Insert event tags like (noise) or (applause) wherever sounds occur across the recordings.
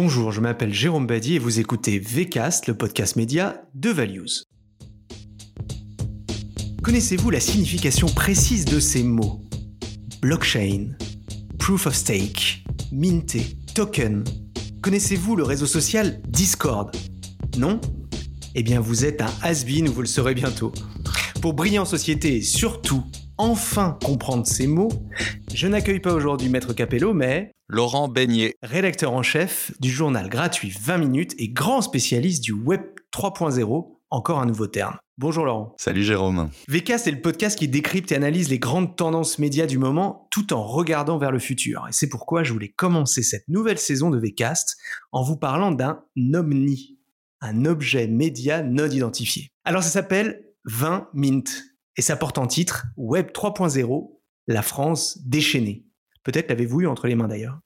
Bonjour, je m'appelle Jérôme Badi et vous écoutez VCast, le podcast média de Values. Connaissez-vous la signification précise de ces mots? Blockchain, Proof of Stake, Minté, Token. Connaissez-vous le réseau social Discord? Non? Eh bien vous êtes un has-been ou vous le serez bientôt. Pour briller en société et surtout enfin comprendre ces mots, je n'accueille pas aujourd'hui Maître Capello, mais Laurent Beignet, rédacteur en chef du journal gratuit 20 minutes et grand spécialiste du Web 3.0, encore un nouveau terme. Bonjour Laurent. Salut Jérôme. VK, c'est le podcast qui décrypte et analyse les grandes tendances médias du moment tout en regardant vers le futur. Et c'est pourquoi je voulais commencer cette nouvelle saison de VCast en vous parlant d'un omni, un objet média non identifié. Alors ça s'appelle 20 Mint et ça porte en titre Web 3.0, la France déchaînée. Peut-être l'avez-vous eu entre les mains d'ailleurs.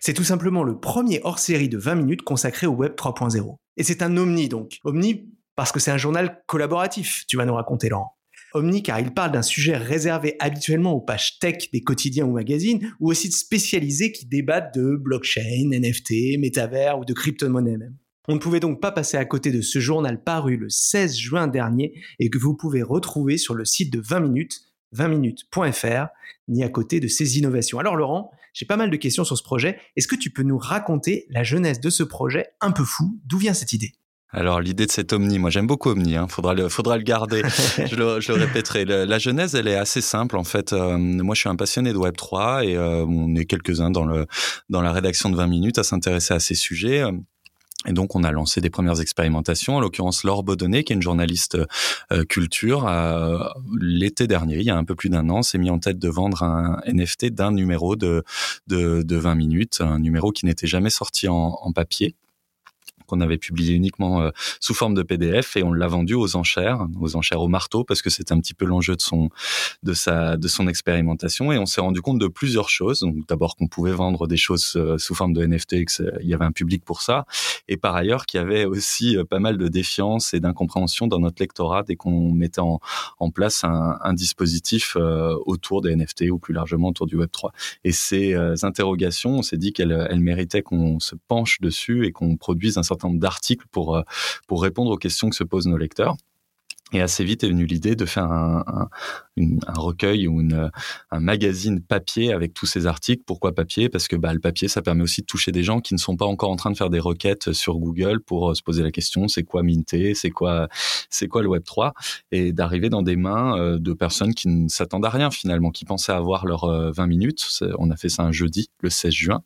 C'est tout simplement le premier hors-série de 20 minutes consacré au Web 3.0. Et c'est un omni donc. Omni parce que c'est un journal collaboratif, tu vas nous raconter Laurent. Omni car il parle d'un sujet réservé habituellement aux pages tech des quotidiens ou magazines, ou aussi de spécialisés qui débattent de blockchain, NFT, métavers ou de crypto-monnaie même. On ne pouvait donc pas passer à côté de ce journal paru le 16 juin dernier et que vous pouvez retrouver sur le site de 20 minutes, 20minutes.fr, ni à côté de ces innovations. Alors Laurent, j'ai pas mal de questions sur ce projet. Est-ce que tu peux nous raconter la jeunesse de ce projet un peu fou? D'où vient cette idée? Alors l'idée de cet Omni, moi j'aime beaucoup Omni, hein, faudra le faudra le garder. (laughs) je, le, je, le, répéterai. la genèse, elle est assez simple en fait. Euh, moi je suis un passionné de Web 3 et euh, on est quelques uns dans le dans la rédaction de 20 minutes à s'intéresser à ces sujets. Et donc, on a lancé des premières expérimentations. En l'occurrence, Laure Baudonnet, qui est une journaliste euh, culture, l'été dernier, il y a un peu plus d'un an, s'est mis en tête de vendre un NFT d'un numéro de, de, de 20 minutes, un numéro qui n'était jamais sorti en papier qu'on avait publié uniquement euh, sous forme de PDF et on l'a vendu aux enchères, aux enchères au marteau parce que c'était un petit peu l'enjeu de son de sa de son expérimentation et on s'est rendu compte de plusieurs choses. Donc d'abord qu'on pouvait vendre des choses euh, sous forme de NFT, il y avait un public pour ça et par ailleurs qu'il y avait aussi euh, pas mal de défiance et d'incompréhension dans notre lectorat dès qu'on mettait en, place un, dispositif autour des NFT ou plus largement autour du Web 3. Et ces interrogations, on s'est dit qu'elles elles méritaient qu'on se penche dessus et qu'on produise un certain d'articles pour, euh, pour répondre aux questions que se posent nos lecteurs. Et assez vite est venue l'idée de faire un, un, un recueil ou une, un magazine papier avec tous ces articles. Pourquoi papier? Parce que bah, le papier, ça permet aussi de toucher des gens qui ne sont pas encore en train de faire des requêtes sur Google pour euh, se poser la question c'est quoi Minté? C'est quoi c'est quoi le Web 3 Et d'arriver dans des mains euh, de personnes qui ne s'attendent à rien finalement, qui pensaient avoir leurs 20 minutes. On a fait ça un jeudi, le 16 juin,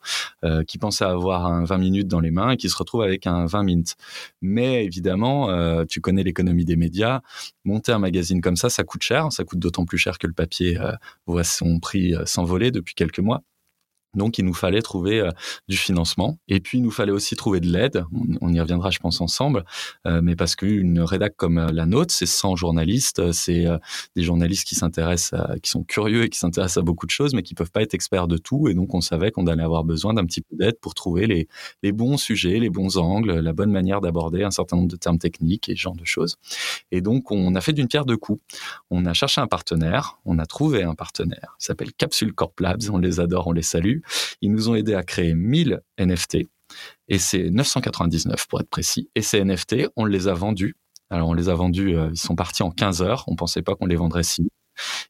qui pensaient avoir un 20 minutes dans les mains et qui se retrouvent avec un 20 minutes. Mais évidemment, tu connais l'économie des médias monter un magazine comme ça, ça coûte cher. Ça coûte d'autant plus cher que le papier euh, voit son prix euh, s'envoler depuis quelques mois. Donc, il nous fallait trouver euh, du financement. Et puis, il nous fallait aussi trouver de l'aide. On, y reviendra, je pense, ensemble. Euh, mais parce qu'une rédac comme euh, la nôtre, c'est 100 journalistes. C'est des journalistes qui s'intéressent, qui sont curieux et qui s'intéressent à beaucoup de choses, mais qui peuvent pas être experts de tout. Et donc, on savait qu'on allait avoir besoin d'un petit peu d'aide pour trouver les, les bons sujets, les bons angles, la bonne manière d'aborder un certain nombre de termes techniques et ce genre de choses. Et donc, on a fait d'une pierre deux coups. On a cherché un partenaire. On a trouvé un partenaire. Il s'appelle Capsule Corp Labs. On les adore, on les salue. Ils nous ont aidé à créer 1000 NFT et c'est 999 pour être précis. Et ces NFT, on les a vendus. Alors on les a vendus, euh, ils sont partis en 15 heures. On pensait pas qu'on les vendrait si.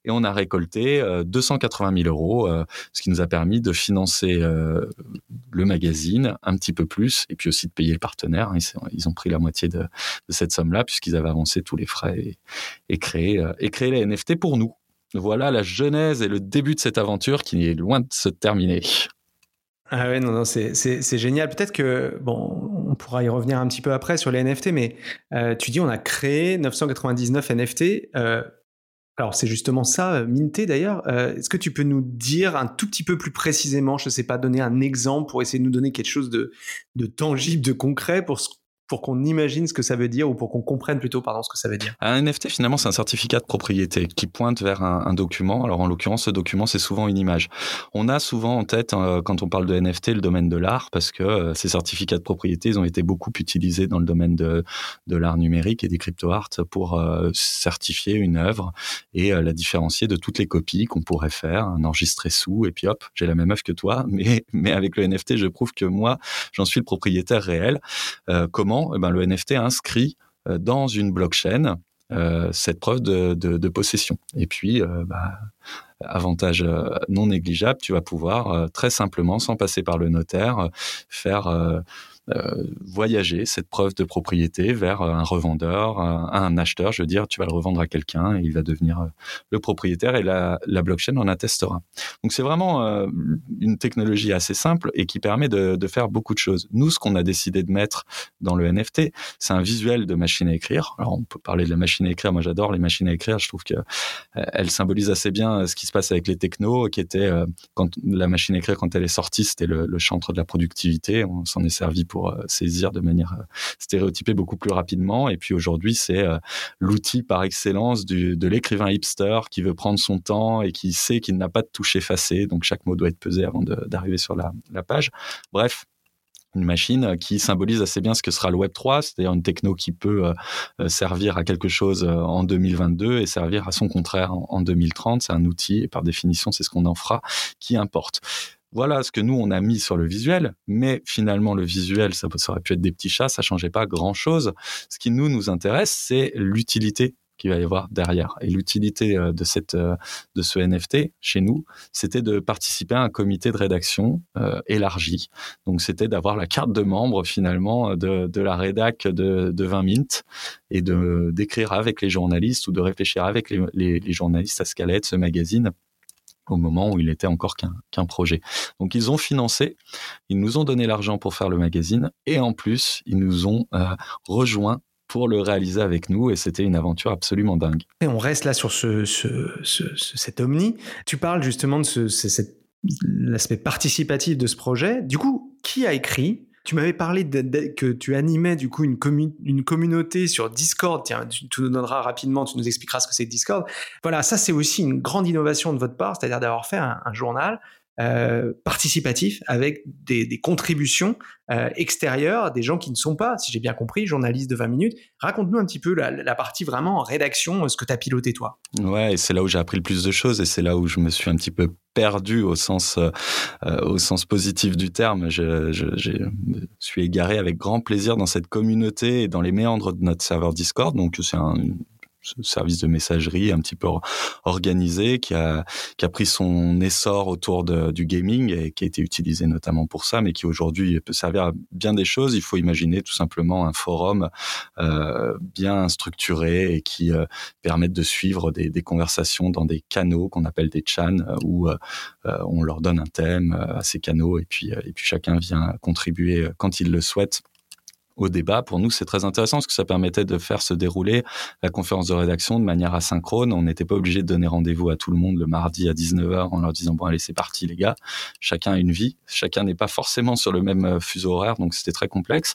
Et on a récolté 280 euh, 000 euros, euh, ce qui nous a permis de financer le magazine un petit peu plus, et puis aussi de payer le partenaire. Ils, ont pris la moitié de, cette somme-là, puisqu'ils avaient avancé tous les frais et, créé, et créé les NFT pour nous. Voilà la genèse et le début de cette aventure qui est loin de se terminer. Ah ouais, non, non, c'est génial. Peut-être que, bon, on pourra y revenir un petit peu après sur les NFT, mais euh, tu dis on a créé 999 NFT. Euh, alors c'est justement ça, euh, Minté d'ailleurs. Est-ce que tu peux nous dire un tout petit peu plus précisément, je ne sais pas, donner un exemple pour essayer de nous donner quelque chose de, de tangible, de concret pour pour qu'on imagine ce que ça veut dire ou pour qu'on comprenne plutôt pardon ce que ça veut dire Un NFT finalement c'est un certificat de propriété qui pointe vers un, document. Alors en l'occurrence ce document c'est souvent une image. On a souvent en tête euh, quand on parle de NFT le domaine de l'art parce que euh, ces certificats de propriété ils ont été beaucoup utilisés dans le domaine de, de l'art numérique et des crypto art pour euh, certifier une œuvre et la différencier de toutes les copies qu'on pourrait faire, un enregistré sous et puis hop j'ai la même œuvre que toi (laughs) mais mais avec le NFT je prouve que moi j'en suis le propriétaire réel. comment eh ben, le NFT inscrit euh, dans une blockchain euh, cette preuve de, possession. Et puis, euh, bah, avantage non négligeable, tu vas pouvoir très simplement, sans passer par le notaire, faire voyager cette preuve de propriété vers un revendeur, un, acheteur. Je veux dire, tu vas le revendre à quelqu'un et il va devenir euh, le propriétaire et la, blockchain en attestera. Donc c'est vraiment euh, une technologie assez simple et qui permet de, de, faire beaucoup de choses. Nous, ce qu'on a décidé de mettre dans le NFT, c'est un visuel de machine à écrire. Alors on peut parler de la machine à écrire. Moi, j'adore les machines à écrire. Je trouve que elle symbolise assez bien ce qui se passe avec les technos, qui était quand la machine à écrire quand elle est sortie, c'était le, le chantre de la productivité. On s'en est servi pour euh, saisir de manière euh, stéréotypée beaucoup plus rapidement. Et puis aujourd'hui, c'est euh, l'outil par excellence de l'écrivain hipster qui veut prendre son temps et qui sait qu'il n'a pas de touche effacée. Donc chaque mot doit être pesé avant d'arriver sur la, page. Bref, une machine qui symbolise assez bien ce que sera le Web 3, c'est-à-dire une techno qui peut servir à quelque chose en 2022 et servir à son contraire en 2030. C'est un outil et par définition, c'est ce qu'on en fera qui importe. Voilà ce que nous on a mis sur le visuel, mais finalement le visuel, ça, aurait pu être des petits chats, ça changeait pas grand chose. Ce qui nous nous intéresse, c'est l'utilité qu'il va y avoir derrière. Et l'utilité euh, de cette euh, de ce NFT chez nous, c'était de participer à un comité de rédaction euh, élargi. Donc c'était d'avoir la carte de membre finalement de, la rédac de, de 20 Mint et de d'écrire avec les journalistes ou de réfléchir avec les journalistes à ce qu'allait être ce magazine au moment où il était encore qu'un projet. Donc ils ont financé, ils nous ont donné l'argent pour faire le magazine et en plus ils nous ont euh, rejoints pour le réaliser avec nous et c'était une aventure absolument dingue. Et on reste là sur ce, cet Omni. Tu parles justement de l'aspect participatif de ce projet. Du coup, qui a écrit tu m'avais parlé que tu animais du coup une, communauté sur Discord. Tiens, tu, nous donneras rapidement, tu nous expliqueras ce que c'est Discord. Voilà, ça c'est aussi une grande innovation de votre part, c'est-à-dire d'avoir fait un, journal euh, participatif avec des, contributions euh, extérieures, des gens qui ne sont pas, si j'ai bien compris, journalistes de 20 minutes. Raconte-nous un petit peu la, partie vraiment en rédaction, ce que tu as piloté toi. Ouais, et c'est là où j'ai appris le plus de choses et c'est là où je me suis un petit peu perdu au sens euh, euh, au sens positif du terme. Je, je, je, suis égaré avec grand plaisir dans cette communauté et dans les méandres de notre serveur Discord. Donc c'est un, service de messagerie un petit peu organisé qui a qui a pris son essor autour de, du gaming et qui a été utilisé notamment pour ça, mais qui aujourd'hui peut servir à bien des choses. Il faut imaginer tout simplement un forum euh, bien structuré et qui euh, permette de suivre des, des, conversations dans des canaux qu'on appelle des chans euh, où euh, on leur donne un thème à ces canaux et puis et puis chacun vient contribuer quand il le souhaite au débat. Pour nous, c'est très intéressant parce que ça permettait de faire se dérouler la conférence de rédaction de manière asynchrone. On n'était pas obligé de donner rendez-vous à tout le monde le mardi à 19h en leur disant bon allez c'est parti les gars. Chacun a une vie, chacun n'est pas forcément sur le même euh, fuseau horaire, donc c'était très complexe.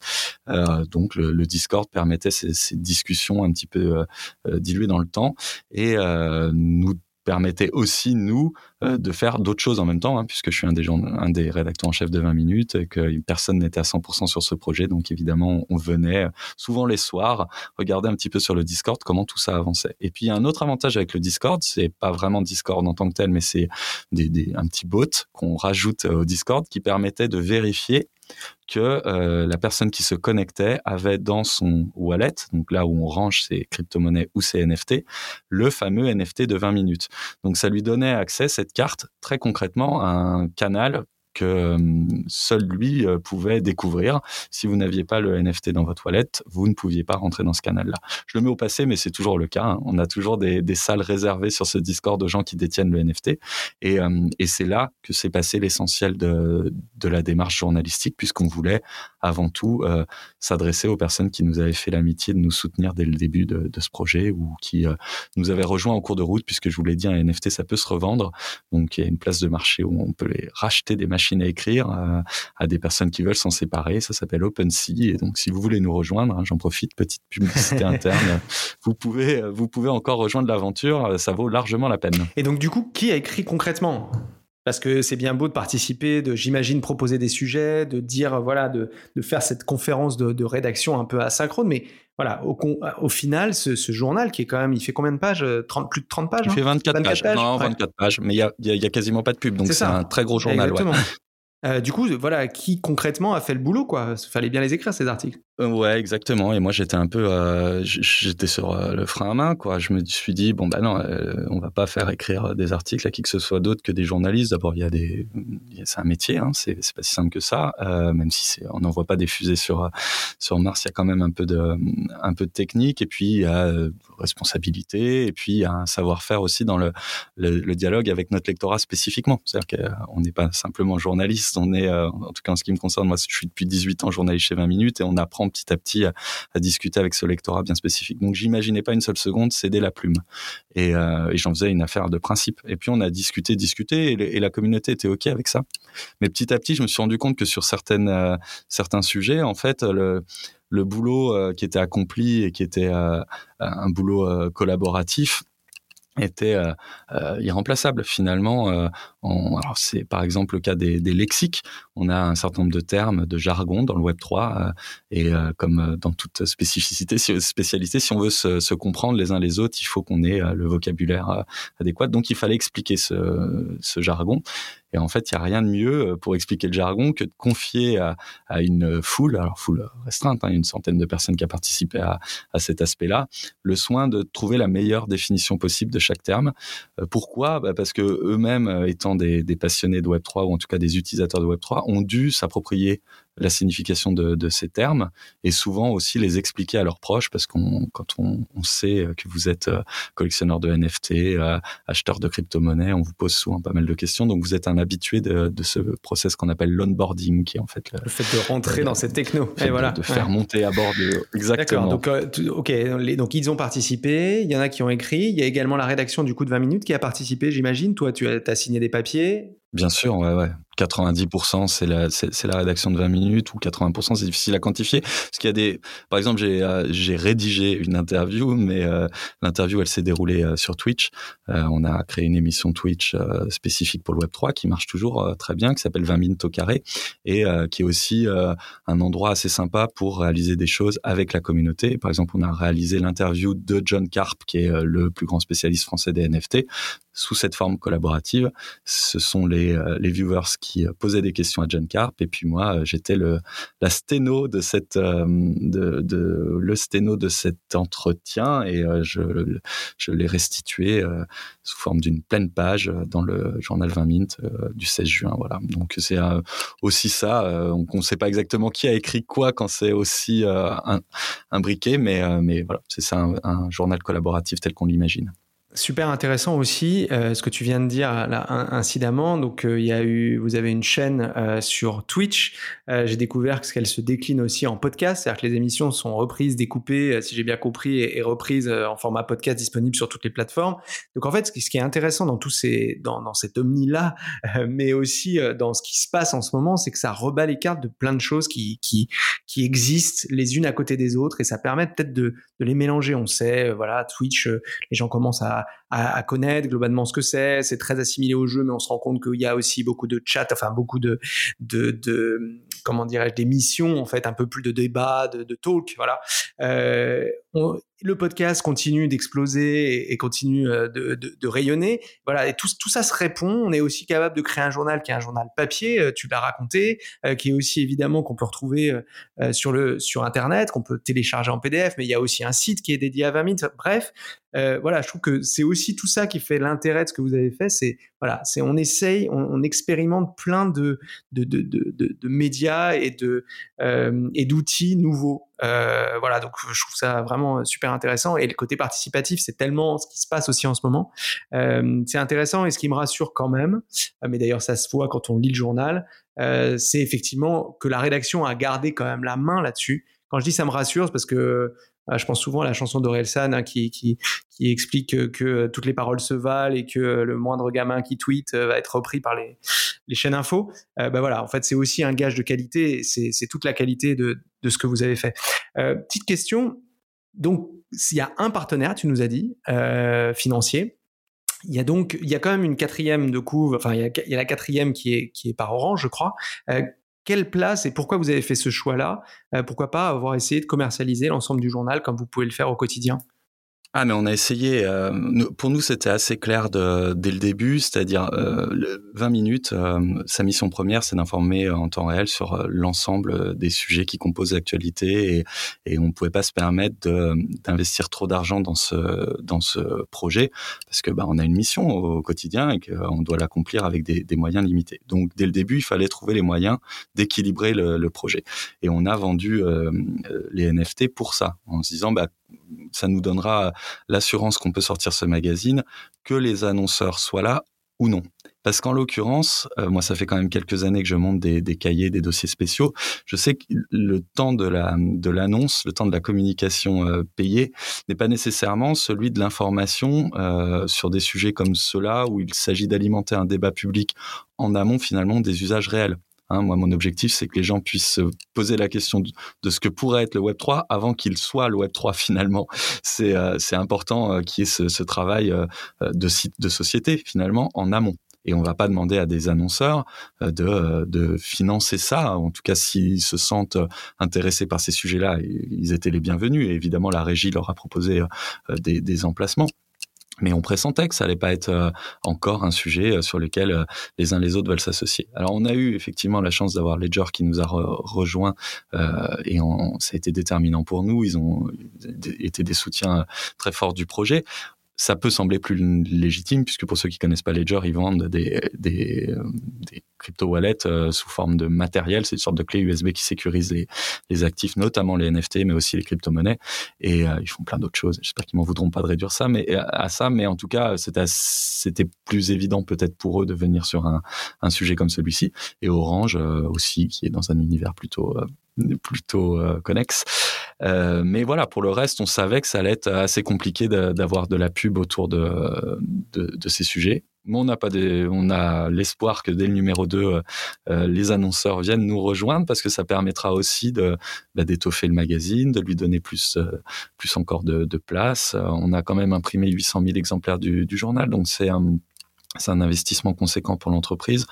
Euh, donc le, le, Discord permettait ces, ces, discussions un petit peu euh, euh diluées dans le temps et euh, nous permettait aussi, nous, euh, de faire d'autres choses en même temps, hein, puisque je suis un des, gens, un des rédacteurs en chef de 20 minutes et que personne n'était à 100% sur ce projet. Donc, évidemment, on venait souvent les soirs regarder un petit peu sur le Discord comment tout ça avançait. Et puis, il y a un autre avantage avec le Discord, c'est pas vraiment Discord en tant que tel, mais c'est des, des, un petit bot qu'on rajoute au Discord qui permettait de vérifier que euh, la personne qui se connectait avait dans son wallet, donc là où on range ses crypto-monnaies ou ses NFT, le fameux NFT de 20 minutes. Donc ça lui donnait accès, cette carte, très concrètement, à un canal que euh, seul lui euh, pouvait découvrir. Si vous n'aviez pas le NFT dans votre toilette, vous ne pouviez pas rentrer dans ce canal-là. Je le mets au passé, mais c'est toujours le cas. Hein. On a toujours des, des, salles réservées sur ce Discord de gens qui détiennent le NFT. Et, euh, et c'est là que s'est passé l'essentiel de, de la démarche journalistique, puisqu'on voulait avant tout euh, s'adresser aux personnes qui nous avaient fait l'amitié de nous soutenir dès le début de, de ce projet ou qui nous avaient rejoint en cours de route, puisque je vous l'ai dit, un NFT, ça peut se revendre. Donc il y a une place de marché où on peut les racheter des machines machine à écrire à des personnes qui veulent s'en séparer. Ça s'appelle OpenSea. Et donc, si vous voulez nous rejoindre, hein, j'en profite, petite publicité (laughs) interne, vous pouvez, vous pouvez encore rejoindre l'aventure. Ça vaut largement la peine. Et donc, du coup, qui a écrit concrètement? Parce que c'est bien beau de participer, de j'imagine proposer des sujets, de dire voilà, de, de faire cette conférence de, de, rédaction un peu asynchrone, mais voilà, au, au final, ce, ce, journal qui est quand même, il fait combien de pages 30, Plus de 30 pages Il fait 24, pages. Non, 24 pages, mais il y a, y a, quasiment pas de pub, donc c'est un très gros journal. Exactement. (laughs) Euh, du coup, voilà, qui concrètement a fait le boulot, quoi? Il fallait bien les écrire ces articles. Euh, ouais, exactement. Et moi, j'étais un peu, euh, j'étais sur euh, le frein à main. Je me suis dit, bon, bah non, on va pas faire écrire des articles à qui que ce soit d'autre que des journalistes. D'abord, il y a des, c'est un métier, hein, c'est pas si simple que ça. même si on n'envoie pas des fusées sur sur Mars, il y a quand même un peu de, un peu de technique. Et puis, il y a responsabilité. Et puis, il y a un savoir-faire aussi dans le, le, dialogue avec notre lectorat spécifiquement. C'est-à-dire qu'on n'est pas simplement journaliste. On est, en tout cas, en ce qui me concerne, moi, je suis depuis 18 ans journaliste chez 20 minutes et on apprend petit à petit à, discuter avec ce lectorat bien spécifique. Donc j'imaginais pas une seule seconde céder la plume. Et, euh, j'en faisais une affaire de principe. Et puis on a discuté, discuté, et, la communauté était OK avec ça. Mais petit à petit, je me suis rendu compte que sur euh, certains sujets, en fait, le, le boulot euh, qui était accompli et qui était un boulot collaboratif était euh, euh, irremplaçable finalement. Euh, alors c'est par exemple le cas des, des, lexiques. On a un certain nombre de termes, de jargon dans le Web 3 et comme dans toute spécificité, spécialité, si on veut se, se, comprendre les uns les autres, il faut qu'on ait le vocabulaire adéquat. Donc il fallait expliquer ce, ce jargon. Et en fait, il n'y a rien de mieux euh, pour expliquer le jargon que de confier à, une foule, alors foule restreinte, hein, une centaine de personnes qui a participé à, cet aspect-là, le soin de trouver la meilleure définition possible de chaque terme. Euh, pourquoi? Bah Parce que eux-mêmes, euh, étant des, des passionnés de Web 3 ou en tout cas des utilisateurs de Web 3, ont dû s'approprier la signification de, de, ces termes et souvent aussi les expliquer à leurs proches parce qu'on quand on, on, sait que vous êtes euh, collectionneur de NFT, euh, acheteur de crypto-monnaies, on vous pose souvent pas mal de questions. Donc vous êtes un habitué de, de ce process qu'on appelle l'onboarding, qui est en fait le, fait de rentrer dans cette techno et voilà, de, faire monter à bord de exactement. Donc euh, ok, donc ils ont participé, il y en a qui ont écrit, il y a également la rédaction du coup de 20 minutes qui a participé, j'imagine. Toi, tu as, as signé des papiers. Bien sûr, ouais, ouais. 90% c'est la c'est la rédaction de 20 minutes ou 80% c'est difficile à quantifier. Par exemple j'ai euh, j'ai rédigé une interview mais euh, l'interview elle s'est déroulée euh, sur Twitch. On a créé une émission Twitch spécifique pour le web 3 qui marche toujours très bien qui s'appelle 20 minutes au carré et qui est aussi un endroit assez sympa pour réaliser des choses avec la communauté. Par exemple on a réalisé l'interview de John Carp qui est le plus grand spécialiste français des NFT sous cette forme collaborative. Ce sont les les viewers qui qui euh, posait des questions à John Carp. Et puis moi euh, j'étais le la sténo de cette euh, de, le sténo de cet entretien. Et je je l'ai restitué sous forme d'une pleine page dans le journal 20 minutes du 16 juin voilà. Donc c'est aussi ça on ne sait pas exactement qui a écrit quoi quand c'est aussi briquet mais mais voilà c'est ça un journal collaboratif tel qu'on l'imagine Super intéressant aussi euh, ce que tu viens de dire là incidemment. Donc euh, il y a eu, vous avez une chaîne euh, sur Twitch. j'ai découvert qu'elle se décline aussi en podcast, c'est-à-dire que les émissions sont reprises, découpées, si j'ai bien compris, et, reprises en format podcast disponible sur toutes les plateformes. Donc en fait, ce qui, est intéressant dans tous ces, dans, cet omni là, mais aussi dans ce qui se passe en ce moment, c'est que ça rebat les cartes de plein de choses qui existent les unes à côté des autres et ça permet peut-être de les mélanger. On sait, voilà, Twitch, les gens commencent à à, connaître globalement ce que c'est. C'est très assimilé au jeu, mais on se rend compte qu'il y a aussi beaucoup de chat, enfin beaucoup de, de, de comment dirais-je, d'émissions en fait, un peu plus de débat, de, de talk, voilà. Euh, le podcast continue d'exploser et, continue euh, de, de, de, rayonner. Voilà, et tout, tout, ça se répond. On est aussi capable de créer un journal qui est un journal papier, euh, tu l'as raconté, euh, qui est aussi évidemment qu'on peut retrouver sur le sur internet, qu'on peut télécharger en PDF, mais il y a aussi un site qui est dédié à 20 minutes. Bref, voilà, je trouve que c'est aussi tout ça qui fait l'intérêt de ce que vous avez fait. C'est voilà, c'est on essaye, on, on, expérimente plein de de, de, de, de médias et de et d'outils nouveaux. Euh, voilà, donc je trouve ça vraiment super intéressant. Et le côté participatif, c'est tellement ce qui se passe aussi en ce moment. Euh, c'est intéressant et ce qui me rassure quand même, euh, mais d'ailleurs ça se voit quand on lit le journal, euh, c'est effectivement que la rédaction a gardé quand même la main là-dessus. Quand je dis ça me rassure, c'est parce que je pense souvent à la chanson d'Orelsan hein, qui, explique que, toutes les paroles se valent et que le moindre gamin qui tweet va être repris par les, chaînes info. bah voilà, en fait, c'est aussi un gage de qualité. C'est toute la qualité de, ce que vous avez fait. petite question. Donc, s'il y a un partenaire, tu nous as dit, financier, il y a donc, il y a quand même une quatrième de couve, enfin, il y a, la quatrième qui est, par Orange, je crois. Euh, quelle place et pourquoi vous avez fait ce choix-là? Euh, Pourquoi pas avoir essayé de commercialiser l'ensemble du journal comme vous pouvez le faire au quotidien? Ah mais on a essayé. Euh, pour nous c'était assez clair de, dès le début, c'est-à-dire euh, 20 minutes. Euh, sa mission première c'est d'informer en temps réel sur euh, l'ensemble des sujets qui composent l'actualité et, et on pouvait pas se permettre d'investir trop d'argent dans ce dans ce projet parce que bah on a une mission au, quotidien et qu'on doit l'accomplir avec des, des, moyens limités. Donc dès le début il fallait trouver les moyens d'équilibrer le, le, projet et on a vendu les NFT pour ça en se disant bah ça nous donnera l'assurance qu'on peut sortir ce magazine, que les annonceurs soient là ou non. Parce qu'en l'occurrence, euh, moi, ça fait quand même quelques années que je monte des, cahiers, des dossiers spéciaux. Je sais que le temps de la de l'annonce, le temps de la communication euh, payée, n'est pas nécessairement celui de l'information euh, sur des sujets comme ceux-là où il s'agit d'alimenter un débat public en amont finalement des usages réels. Hein, moi, mon objectif, c'est que les gens puissent se poser la question de, ce que pourrait être le Web 3 avant qu'il soit le Web 3 finalement. C'est euh, important euh, qu'il y ait ce, ce travail euh, de, de société finalement en amont. Et on va pas demander à des annonceurs euh, de, de financer ça. En tout cas, s'ils se sentent intéressés par ces sujets-là, ils étaient les bienvenus. Et évidemment, la régie leur a proposé des, des emplacements mais on pressentait que ça allait pas être euh, encore un sujet euh, sur lequel euh, les uns les autres veulent s'associer. Alors on a eu effectivement la chance d'avoir Ledger qui nous a rejoint et ça a été déterminant pour nous. Ils ont été des soutiens très forts du projet ça peut sembler plus légitime puisque pour ceux qui connaissent pas Ledger, ils vendent des, des, des crypto wallets euh, sous forme de matériel. C'est une sorte de clé USB qui sécurise les, actifs, notamment les NFT, mais aussi les crypto-monnaies. Et euh, ils font plein d'autres choses. J'espère qu'ils m'en voudront pas de réduire ça, mais à, ça. Mais en tout cas, c'était plus évident peut-être pour eux de venir sur un, sujet comme celui-ci. Et Orange euh, aussi, qui est dans un univers plutôt euh, (laughs) connexe. Euh, mais voilà, pour le reste, on savait que ça allait être assez compliqué d'avoir de, la pub autour de, de, ces sujets. Mais on n'a pas on a l'espoir que dès le numéro 2, euh, les annonceurs viennent nous rejoindre parce que ça permettra aussi de bah, d'étoffer le magazine, de lui donner plus plus encore de, place. On a quand même imprimé 800 000 exemplaires du, du journal, donc c'est un c'est un investissement conséquent pour l'entreprise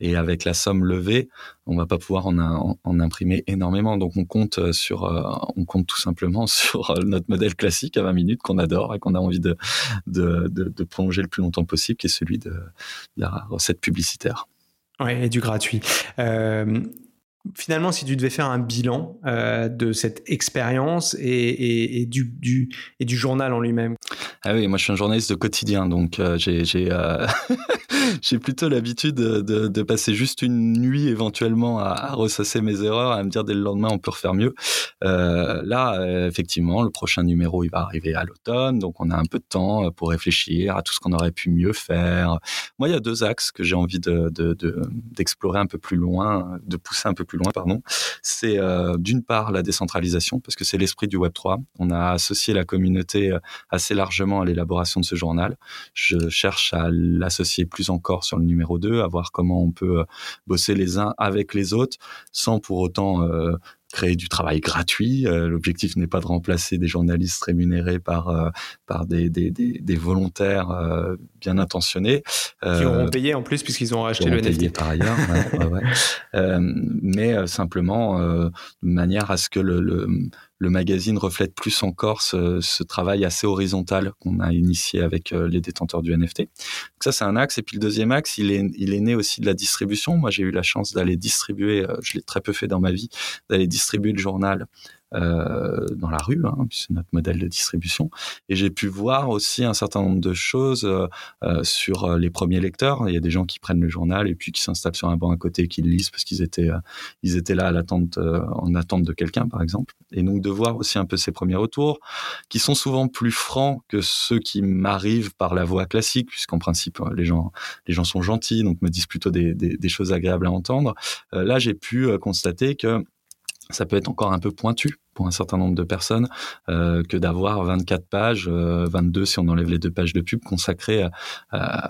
et avec la somme levée, on va pas pouvoir en, imprimer énormément. Donc on compte euh, sur, euh, on compte tout simplement (laughs) sur euh, notre modèle classique à 20 minutes qu'on adore et qu'on a envie de, de, prolonger le plus longtemps possible, qui est celui de, la recette publicitaire. Ouais, et du gratuit. Finalement, si tu devais faire un bilan euh, de cette expérience et, du journal en lui-même. Ah oui, moi je suis un journaliste de quotidien, donc euh, j'ai euh, (laughs) (laughs) j'ai plutôt l'habitude de, de, de, passer juste une nuit éventuellement à, à, ressasser mes erreurs, à me dire dès le lendemain on peut refaire mieux. Euh, là, euh, effectivement, le prochain numéro il va arriver à l'automne, donc on a un peu de temps pour réfléchir à tout ce qu'on aurait pu mieux faire. Moi, il y a deux axes que j'ai envie de d'explorer un peu plus loin, de pousser un peu plus loin, pardon, c'est euh, d'une part la décentralisation, parce que c'est l'esprit du Web 3. On a associé la communauté euh, assez largement à l'élaboration de ce journal. Je cherche à l'associer plus encore sur le numéro 2, à voir comment on peut euh, bosser les uns avec les autres, sans pour autant créer du travail gratuit. Euh, l'objectif n'est pas de remplacer des journalistes rémunérés par euh, par des, des, des, des volontaires euh, bien intentionnés qui auront payé en plus puisqu'ils ont acheté le NFT par ailleurs. ouais, ouais, ouais. (laughs) mais simplement de manière à ce que le, le le magazine reflète plus encore ce, ce travail assez horizontal qu'on a initié avec euh, les détenteurs du NFT. Donc ça, c'est un axe. Et puis le deuxième axe, il est, il est né aussi de la distribution. Moi, j'ai eu la chance d'aller distribuer, euh, je l'ai très peu fait dans ma vie, d'aller distribuer le journal dans la rue, hein, c'est notre modèle de distribution. Et j'ai pu voir aussi un certain nombre de choses euh, euh sur euh, les premiers lecteurs. Il y a des gens qui prennent le journal et puis qui s'installent sur un banc à côté et qui le lisent parce qu'ils étaient, ils étaient là à l'attente, en attente de quelqu'un, par exemple. Et donc de voir aussi un peu ces premiers retours, qui sont souvent plus francs que ceux qui m'arrivent par la voie classique, puisqu'en principe les gens, les gens sont gentils, donc me disent plutôt des, des, des choses agréables à entendre. là, j'ai pu constater que ça peut être encore un peu pointu pour un certain nombre de personnes que d'avoir 24 pages, 22 si on enlève les deux pages de pub consacrées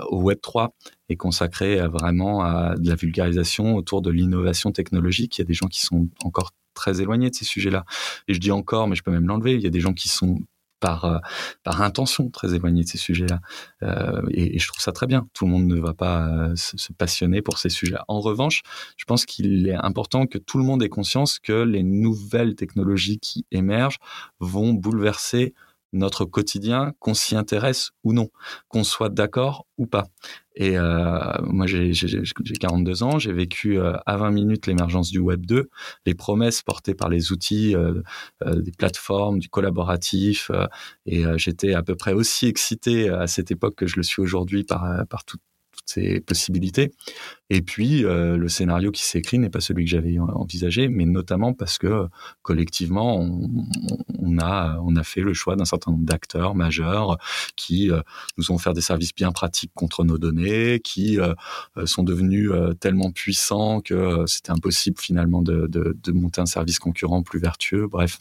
au Web 3 et consacrées vraiment à de la vulgarisation autour de l'innovation technologique. Il y a des gens qui sont encore très éloignés de ces sujets-là. Et je dis encore, mais je peux même l'enlever, il y a des gens qui sont par, euh, par intention très éloigné de ces sujets-là. Euh, et, je trouve ça très bien. Tout le monde ne va pas euh, se, passionner pour ces sujets-là. En revanche, je pense qu'il est important que tout le monde ait conscience que les nouvelles technologies qui émergent vont bouleverser notre quotidien, qu'on s'y intéresse ou non, qu'on soit d'accord ou pas. Et euh, moi, j'ai 42 ans, j'ai vécu euh, à 20 minutes l'émergence du Web 2, les promesses portées par les outils, euh, des plateformes, du collaboratif, et j'étais à peu près aussi excité à cette époque que je le suis aujourd'hui par, par tout, ces possibilités. Et puis, euh, le scénario qui s'écrit n'est pas celui que j'avais envisagé, mais notamment parce que collectivement, on, a, on a fait le choix d'un certain nombre d'acteurs majeurs qui euh, nous ont fait des services bien pratiques contre nos données, qui euh, sont devenus tellement puissants que c'était impossible finalement de, de monter un service concurrent plus vertueux. Bref,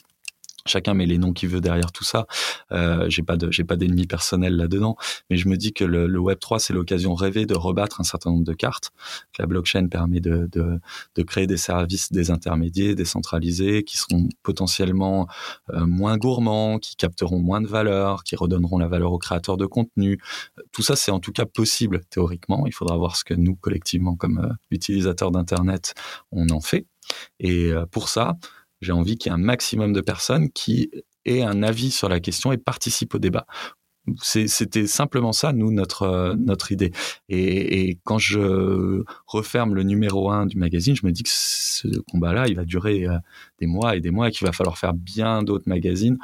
chacun met les noms qu'il veut derrière tout ça. Euh, j'ai pas de, j'ai d'ennemis personnels là-dedans, mais je me dis que le, Web 3 c'est l'occasion rêvée de rebattre un certain nombre de cartes. La blockchain permet de créer des services désintermédiés, décentralisés, qui seront potentiellement euh, moins gourmands, qui capteront moins de valeur, qui redonneront la valeur aux créateurs de contenu. Tout ça c'est en tout cas possible théoriquement. Il faudra voir ce que nous collectivement comme euh, utilisateurs d'internet on en fait. Et euh, pour ça, j'ai envie qu'il y ait un maximum de personnes qui aient un avis sur la question et participent au débat. C'était simplement ça, nous, notre, euh, notre idée. Et, quand je referme le numéro un du magazine, je me dis que ce combat-là, il va durer euh, des mois et des mois et qu'il va falloir faire bien d'autres magazines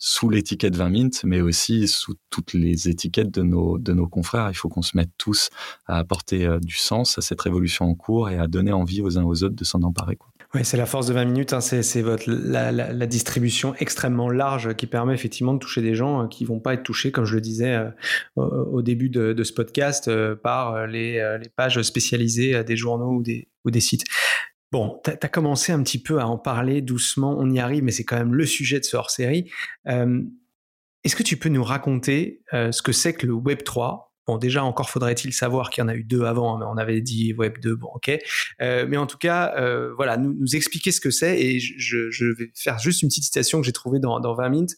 sous l'étiquette 20 Mint, mais aussi sous toutes les étiquettes de nos, de nos confrères. Il faut qu'on se mette tous à apporter euh, du sens à cette révolution en cours et à donner envie aux uns aux autres de s'en emparer. Oui, c'est la force de 20 minutes, hein. c'est la, la, distribution extrêmement large qui permet effectivement de toucher des gens euh, qui vont pas être touchés, comme je le disais euh, au, début de, ce podcast, euh, par les, pages spécialisées des journaux ou des, ou des sites. Bon, tu as, commencé un petit peu à en parler doucement, on y arrive, mais c'est quand même le sujet de ce hors-série. Est-ce que tu peux nous raconter ce que c'est que le Web 3 Bon, déjà, encore faudrait-il savoir qu'il y en a eu deux avant, hein, mais on avait dit Web 2, bon, ok. Euh, mais en tout cas, euh, voilà, nous, expliquer ce que c'est, et je, vais faire juste une petite citation que j'ai trouvée dans, dans 20 minutes.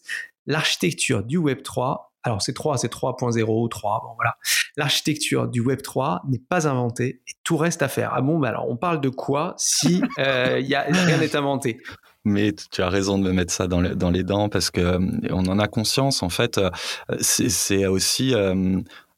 L'architecture du Web 3, alors c'est 3, c'est 3.0, 3, bon voilà. L'architecture du Web 3 n'est pas inventée tout reste à faire. Ah bon, bah alors on parle de quoi si euh, rien n'est inventé? Mais tu as raison de me mettre ça dans, dans les dents parce que on en a conscience en fait. C'est aussi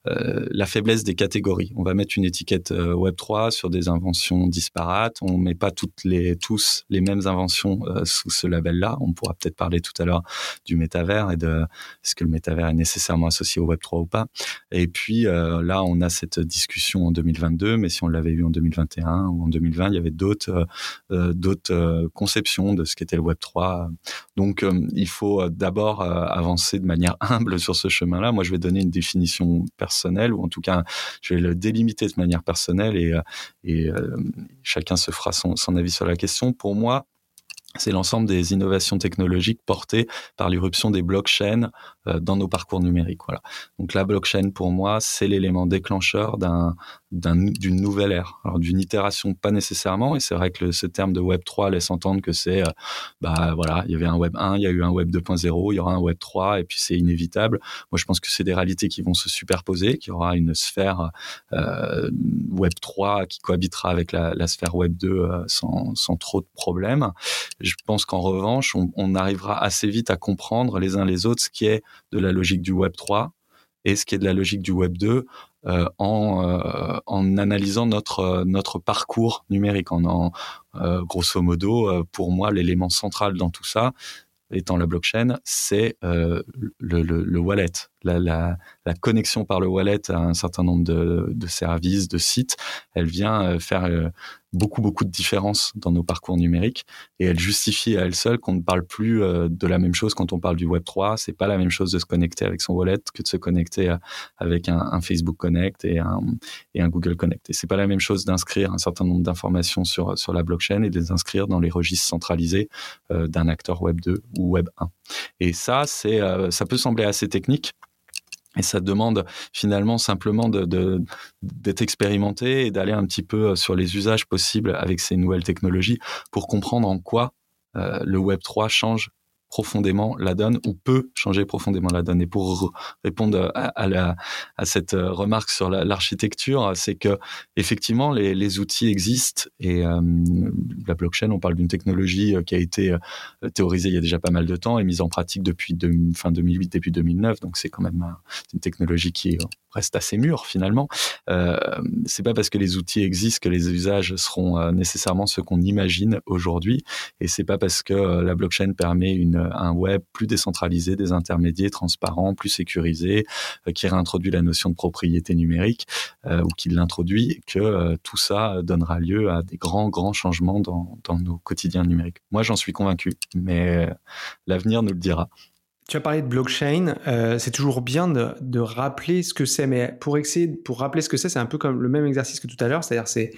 la faiblesse des catégories. On va mettre une étiquette euh, Web 3 sur des inventions disparates. On met pas toutes les tous les mêmes inventions euh, sous ce label-là. On pourra peut-être parler tout à l'heure du métavers et de est-ce que le métavers est nécessairement associé au Web 3 ou pas. Et puis là, on a cette discussion en 2022, mais si on l'avait eu en 2021 ou en 2020, il y avait d'autres d'autres conceptions de ce qu'était le Web 3. Donc, il faut d'abord avancer de manière (laughs) humble sur ce chemin-là. Moi, je vais donner une définition personnelle personnel, ou en tout cas, je vais le délimiter de manière personnelle et, euh, euh, chacun se fera son, son avis sur la question. Pour moi, c'est l'ensemble des innovations technologiques portées par l'irruption des blockchains euh, dans nos parcours numériques. Voilà. Donc la blockchain pour moi, c'est l'élément déclencheur d'un d'une nouvelle ère. Alors d'une itération pas nécessairement, et c'est vrai que ce terme de Web 3 laisse entendre que c'est, euh, bah voilà, il y avait un Web 1, il y a eu un Web 2.0, il y aura un Web 3, et puis c'est inévitable. Moi, je pense que c'est des réalités qui vont se superposer, qu'il y aura une sphère euh, Web 3 qui cohabitera avec la, sphère Web 2 euh, sans, trop de problèmes. Je pense qu'en revanche, on, arrivera assez vite à comprendre les uns les autres ce qui est de la logique du Web 3 et ce qui est de la logique du Web 2 euh, en, euh, en analysant notre euh, notre parcours numérique. En, en grosso modo, pour moi, l'élément central dans tout ça, étant la blockchain, c'est le, wallet, la, connexion par le wallet à un certain nombre de, services, de sites, elle vient faire beaucoup beaucoup de différences dans nos parcours numériques et elle justifie à elle seule qu'on ne parle plus euh, de la même chose quand on parle du Web 3. C'est pas la même chose de se connecter avec son wallet que de se connecter euh, avec un, Facebook Connect et un, Google Connect. Et c'est pas la même chose d'inscrire un certain nombre d'informations sur sur la blockchain et de les inscrire dans les registres centralisés euh, d'un acteur Web 2 ou Web 1. Et ça, c'est ça peut sembler assez technique. Et ça demande finalement simplement d'être expérimenté et d'aller un petit peu euh, sur les usages possibles avec ces nouvelles technologies pour comprendre en quoi euh, le Web 3 change profondément la donne ou peut changer profondément la donne. Et pour répondre à, la, à cette euh, remarque sur l'architecture, c'est que effectivement les, les, outils existent et euh, la blockchain, on parle d'une technologie euh, qui a été théorisée il y a déjà pas mal de temps et mise en pratique depuis de, fin 2008 début 2009. Donc c'est quand même une technologie qui reste assez mûre finalement. Euh, c'est pas parce que les outils existent que les usages seront nécessairement ceux qu'on imagine aujourd'hui et c'est pas parce que la blockchain permet une un web plus décentralisé, des intermédiaires transparents, plus sécurisé, euh, qui réintroduit la notion de propriété numérique euh, ou qui l'introduit, que euh, tout ça donnera lieu à des grands, grands changements dans, dans nos quotidiens numériques. Moi, j'en suis convaincu, mais l'avenir nous le dira. Tu as parlé de blockchain, c'est toujours bien de, de rappeler ce que c'est, mais pour pour rappeler ce que c'est, c'est un peu comme le même exercice que tout à l'heure, c'est-à-dire c'est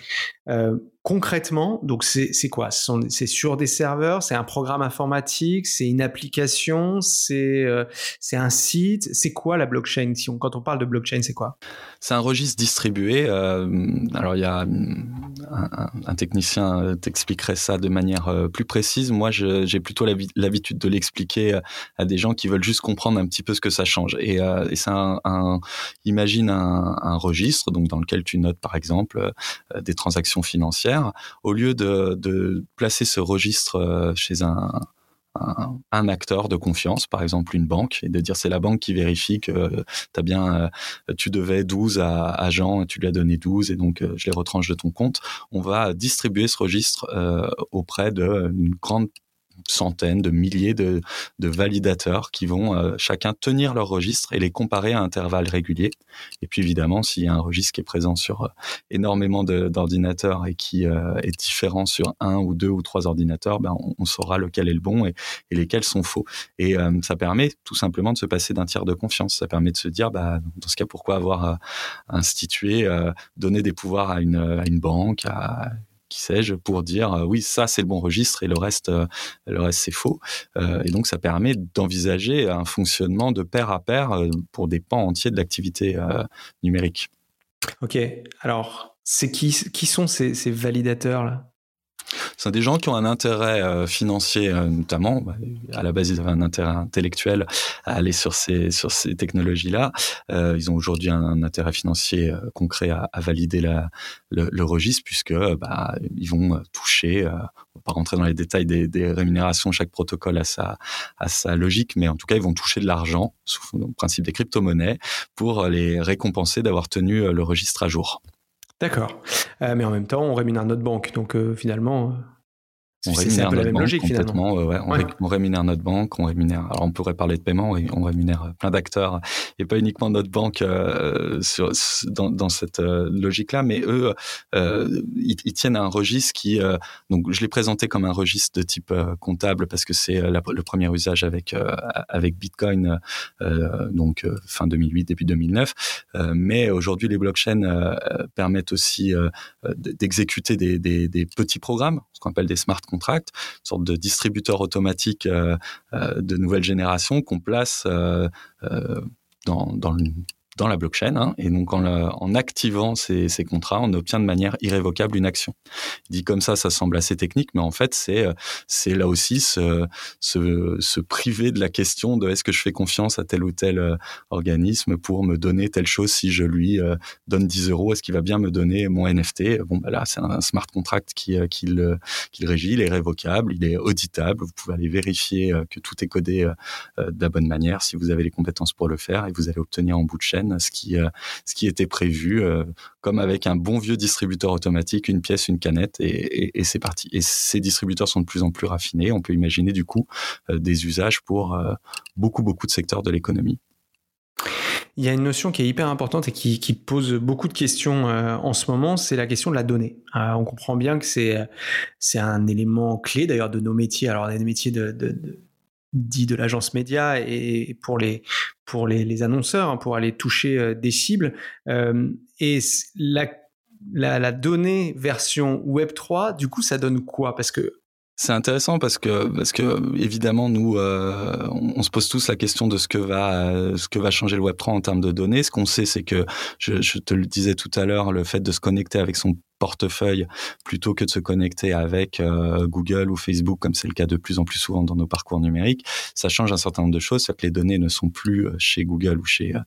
concrètement, donc c'est quoi? C'est sur des serveurs, c'est un programme informatique, c'est une application, c'est euh, un site. C'est quoi la blockchain? Quand on parle de blockchain, c'est quoi? C'est un registre distribué. Euh, alors il y a un, un technicien euh, t'expliquerait ça de manière euh, plus précise. Moi, j'ai plutôt l'habitude de l'expliquer à des gens qui veulent juste comprendre un petit peu ce que ça change. Et, c'est un, imagine un, un, registre donc dans lequel tu notes par exemple des transactions financières au lieu de, placer ce registre euh, chez un, acteur de confiance, par exemple une banque, et de dire c'est la banque qui vérifie que as bien, euh, tu devais 12 à, Jean et tu lui as donné 12 et donc euh, je les retranche de ton compte. On va distribuer ce registre auprès d'une grande centaines, de milliers de, de validateurs qui vont euh, chacun tenir leur registre et les comparer à intervalles réguliers. Et puis évidemment, s'il y a un registre qui est présent sur euh, énormément d'ordinateurs et qui euh, est différent sur un ou deux ou trois ordinateurs, ben, on, saura lequel est le bon et, lesquels sont faux. Et ça permet tout simplement de se passer d'un tiers de confiance. Ça permet de se dire, bah, dans ce cas, pourquoi avoir institué, donné des pouvoirs à une, à une banque, à qui sais-je, pour dire euh, oui, ça c'est le bon registre et le reste, euh, c'est faux. Euh, et donc ça permet d'envisager un fonctionnement de pair à pair pour des pans entiers de l'activité numérique. Ok, alors qui, sont ces, ces validateurs là sont des gens qui ont un intérêt euh, financier, euh, notamment. Bah, à la base, ils avaient un intérêt intellectuel à aller sur ces technologies-là. Euh, ils ont aujourd'hui un, intérêt financier concret à, valider le, registre, puisque bah, ils vont toucher. on va pas rentrer dans les détails des, des, rémunérations. Chaque protocole a sa a sa logique, mais en tout cas, ils vont toucher de l'argent sous le principe des crypto-monnaies pour les récompenser d'avoir tenu le registre à jour. D'accord. Euh, mais en même temps, on rémunère notre banque. Donc euh, finalement, euh, on rémunère notre banque complètement. Ouais, on, rémunère notre banque, on rémunère. Alors on pourrait parler de paiement, on rémunère plein d'acteurs et pas uniquement notre banque euh, sur, dans, dans, cette euh, logique-là, mais eux, euh, ils, ils, tiennent un registre qui, euh, donc je l'ai présenté comme un registre de type euh, comptable parce que c'est le premier usage avec avec Bitcoin, donc fin 2008 début 2009. mais aujourd'hui, les blockchains permettent aussi d'exécuter des, des, des petits programmes, ce qu'on appelle des smart contracts contract, une sorte de distributeur automatique euh, euh, de nouvelle génération qu'on place euh, dans, dans le dans la blockchain. Hein, et donc, en, en activant ces, ces, contrats, on obtient de manière irrévocable une action. Dit comme ça, ça semble assez technique, mais en fait, c'est c'est là aussi se, se, se, priver de la question de est-ce que je fais confiance à tel ou tel euh, organisme pour me donner telle chose si je lui euh, donne 10 euros, est-ce qu'il va bien me donner mon NFT Bon, bah là, c'est un smart contract qui, euh, qui, le, qui le régit, il est révocable, il est auditable, vous pouvez aller vérifier que tout est codé de la bonne manière si vous avez les compétences pour le faire et vous allez obtenir en bout de chaîne ce qui, euh, ce qui était prévu, euh, comme avec un bon vieux distributeur automatique, une pièce, une canette, et, c'est parti. Et ces distributeurs sont de plus en plus raffinés. On peut imaginer du coup euh, des usages pour beaucoup, beaucoup de secteurs de l'économie. Il y a une notion qui est hyper importante et qui, pose beaucoup de questions en ce moment, c'est la question de la donnée. On comprend bien que c'est un élément clé d'ailleurs de nos métiers. Alors, des métiers de dit de l'agence média et pour les pour les, annonceurs hein, pour aller toucher euh, des cibles euh, et la, la, donnée version Web 3 du coup ça donne quoi? Parce que c'est intéressant parce que parce que évidemment nous euh, on, se pose tous la question de ce que va ce que va changer le Web 3 en termes de données. Ce qu'on sait c'est que je, te le disais tout à l'heure, le fait de se connecter avec son portefeuille plutôt que de se connecter avec euh, Google ou Facebook, comme c'est le cas de plus en plus souvent dans nos parcours numériques, ça change un certain nombre de choses. C'est que les données ne sont plus euh, chez Google ou chez, euh,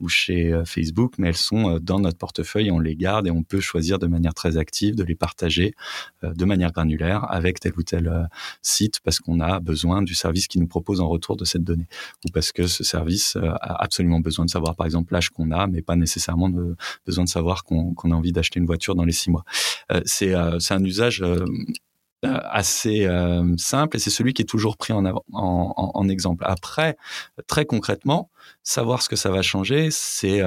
ou chez Facebook, mais elles sont dans notre portefeuille, on les garde et on peut choisir de manière très active de les partager de manière granulaire avec tel ou tel site parce qu'on a besoin du service qui nous propose en retour de cette donnée ou parce que ce service a absolument besoin de savoir par exemple l'âge qu'on a, mais pas nécessairement besoin de savoir qu'on a envie d'acheter une voiture dans les six mois. Euh, c'est euh, c'est un usage euh, assez simple et c'est celui qui est toujours pris en, exemple. Après, très concrètement, savoir ce que ça va changer, c'est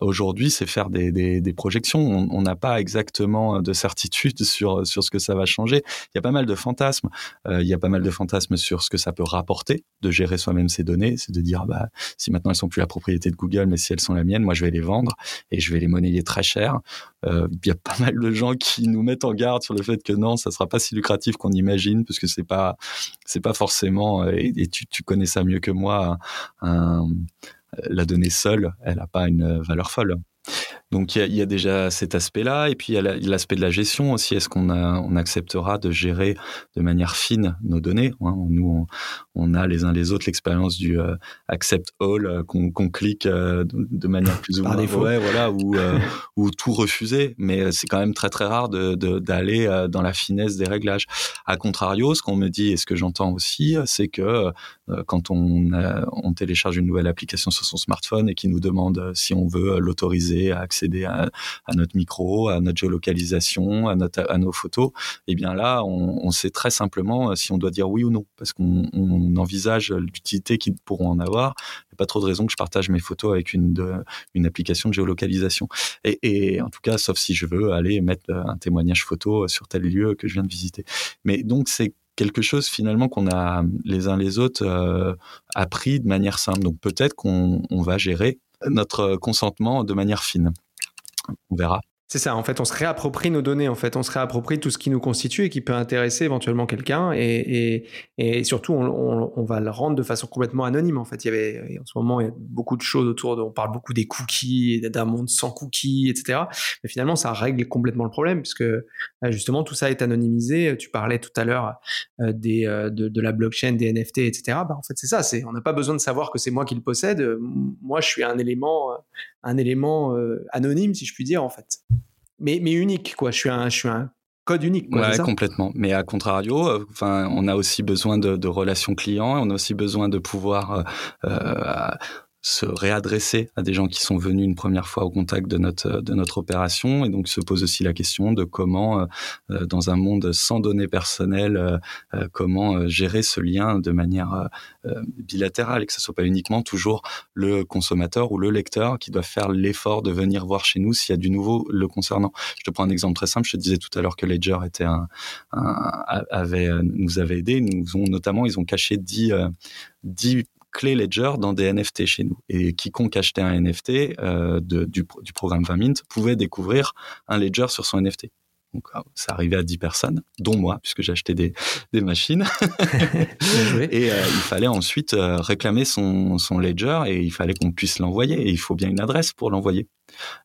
aujourd'hui, c'est faire des, des, des, projections. On n'a pas exactement de certitude (laughs) sur, sur ce que ça va changer. Il y a pas mal de fantasmes. Euh, il y a pas mal de fantasmes sur ce que ça peut rapporter de gérer soi-même ces données. C'est de dire, bah, si maintenant elles sont plus la propriété de Google, mais si elles sont la mienne, moi je vais les vendre et je vais les monnayer très cher. Euh, il y a pas mal de gens qui nous mettent en garde sur le fait que non, ça sera pas si lucratif qu'on imagine, parce que c'est pas, c'est pas forcément. Euh, et, tu, tu, connais ça mieux que moi. Un, la donnée seule, elle n'a pas une valeur folle. Donc il y, a déjà cet aspect-là, et puis il y a l'aspect de la gestion aussi. Est-ce qu'on on acceptera de gérer de manière fine nos données hein? Nous, on, a les uns les autres l'expérience du euh, accept all euh, qu'on clique euh, de, manière plus ou moins ouais, voilà, ou, (laughs) ou tout refuser. Mais c'est quand même très très rare d'aller de, dans la finesse des réglages. A contrario, ce qu'on me dit et ce que j'entends aussi, c'est que quand on, télécharge une nouvelle application sur son smartphone et qui nous demande si on veut l'autoriser à accéder à, notre micro, à notre géolocalisation, à, nos photos, et eh bien là, on, sait très simplement euh, si on doit dire oui ou non, parce qu'on envisage l'utilité qu'ils pourront en avoir. Il n'y a pas trop de raison que je partage mes photos avec une, une application de géolocalisation. Et, en tout cas, sauf si je veux aller mettre un témoignage photo sur tel lieu que je viens de visiter. Mais donc, c'est quelque chose finalement qu'on a les uns les autres euh, appris de manière simple. Donc peut-être qu'on va gérer notre consentement de manière fine. On verra. C'est ça, en fait, on se réapproprie nos données, en fait, on se réapproprie tout ce qui nous constitue et qui peut intéresser éventuellement quelqu'un, et, surtout, on, va le rendre de façon complètement anonyme, en fait. Il y avait, en ce moment, il y a beaucoup de choses autour, de, on parle beaucoup des cookies, d'un monde sans cookies, etc. Mais finalement, ça règle complètement le problème, puisque justement, tout ça est anonymisé. Tu parlais tout à l'heure euh, euh, de, la blockchain, des NFT, etc. Bah, en fait, c'est ça, c'est, on n'a pas besoin de savoir que c'est moi qui le possède. Moi, je suis un élément, un élément euh, anonyme, si je puis dire, en fait mais, mais unique, quoi. Je suis un, je suis un code unique. Quoi, ouais, complètement. Mais à contrario, euh, enfin, on a aussi besoin de, de, relations clients. On a aussi besoin de pouvoir euh se réadresser à des gens qui sont venus une première fois au contact de notre de notre opération et donc se pose aussi la question de comment euh, euh, dans un monde sans données personnelles euh, comment gérer ce lien de manière bilatérale et que ce soit pas uniquement toujours le consommateur ou le lecteur qui doit faire l'effort de venir voir chez nous s'il y a du nouveau le concernant. Je te prends un exemple très simple. Je te disais tout à l'heure que Ledger était un, un avait nous avait aidé. Nous ont notamment ils ont caché 10 10 clé Ledger dans des NFT chez nous. Et quiconque achetait un NFT euh, de, du, du, programme 20 Mint pouvait découvrir un Ledger sur son NFT. Donc, ah, ça arrivait à 10 personnes, dont moi, puisque j'ai acheté des, (laughs) des machines. (laughs) et euh, il fallait ensuite euh, réclamer son, son ledger et il fallait qu'on puisse l'envoyer. Et il faut bien une adresse pour l'envoyer.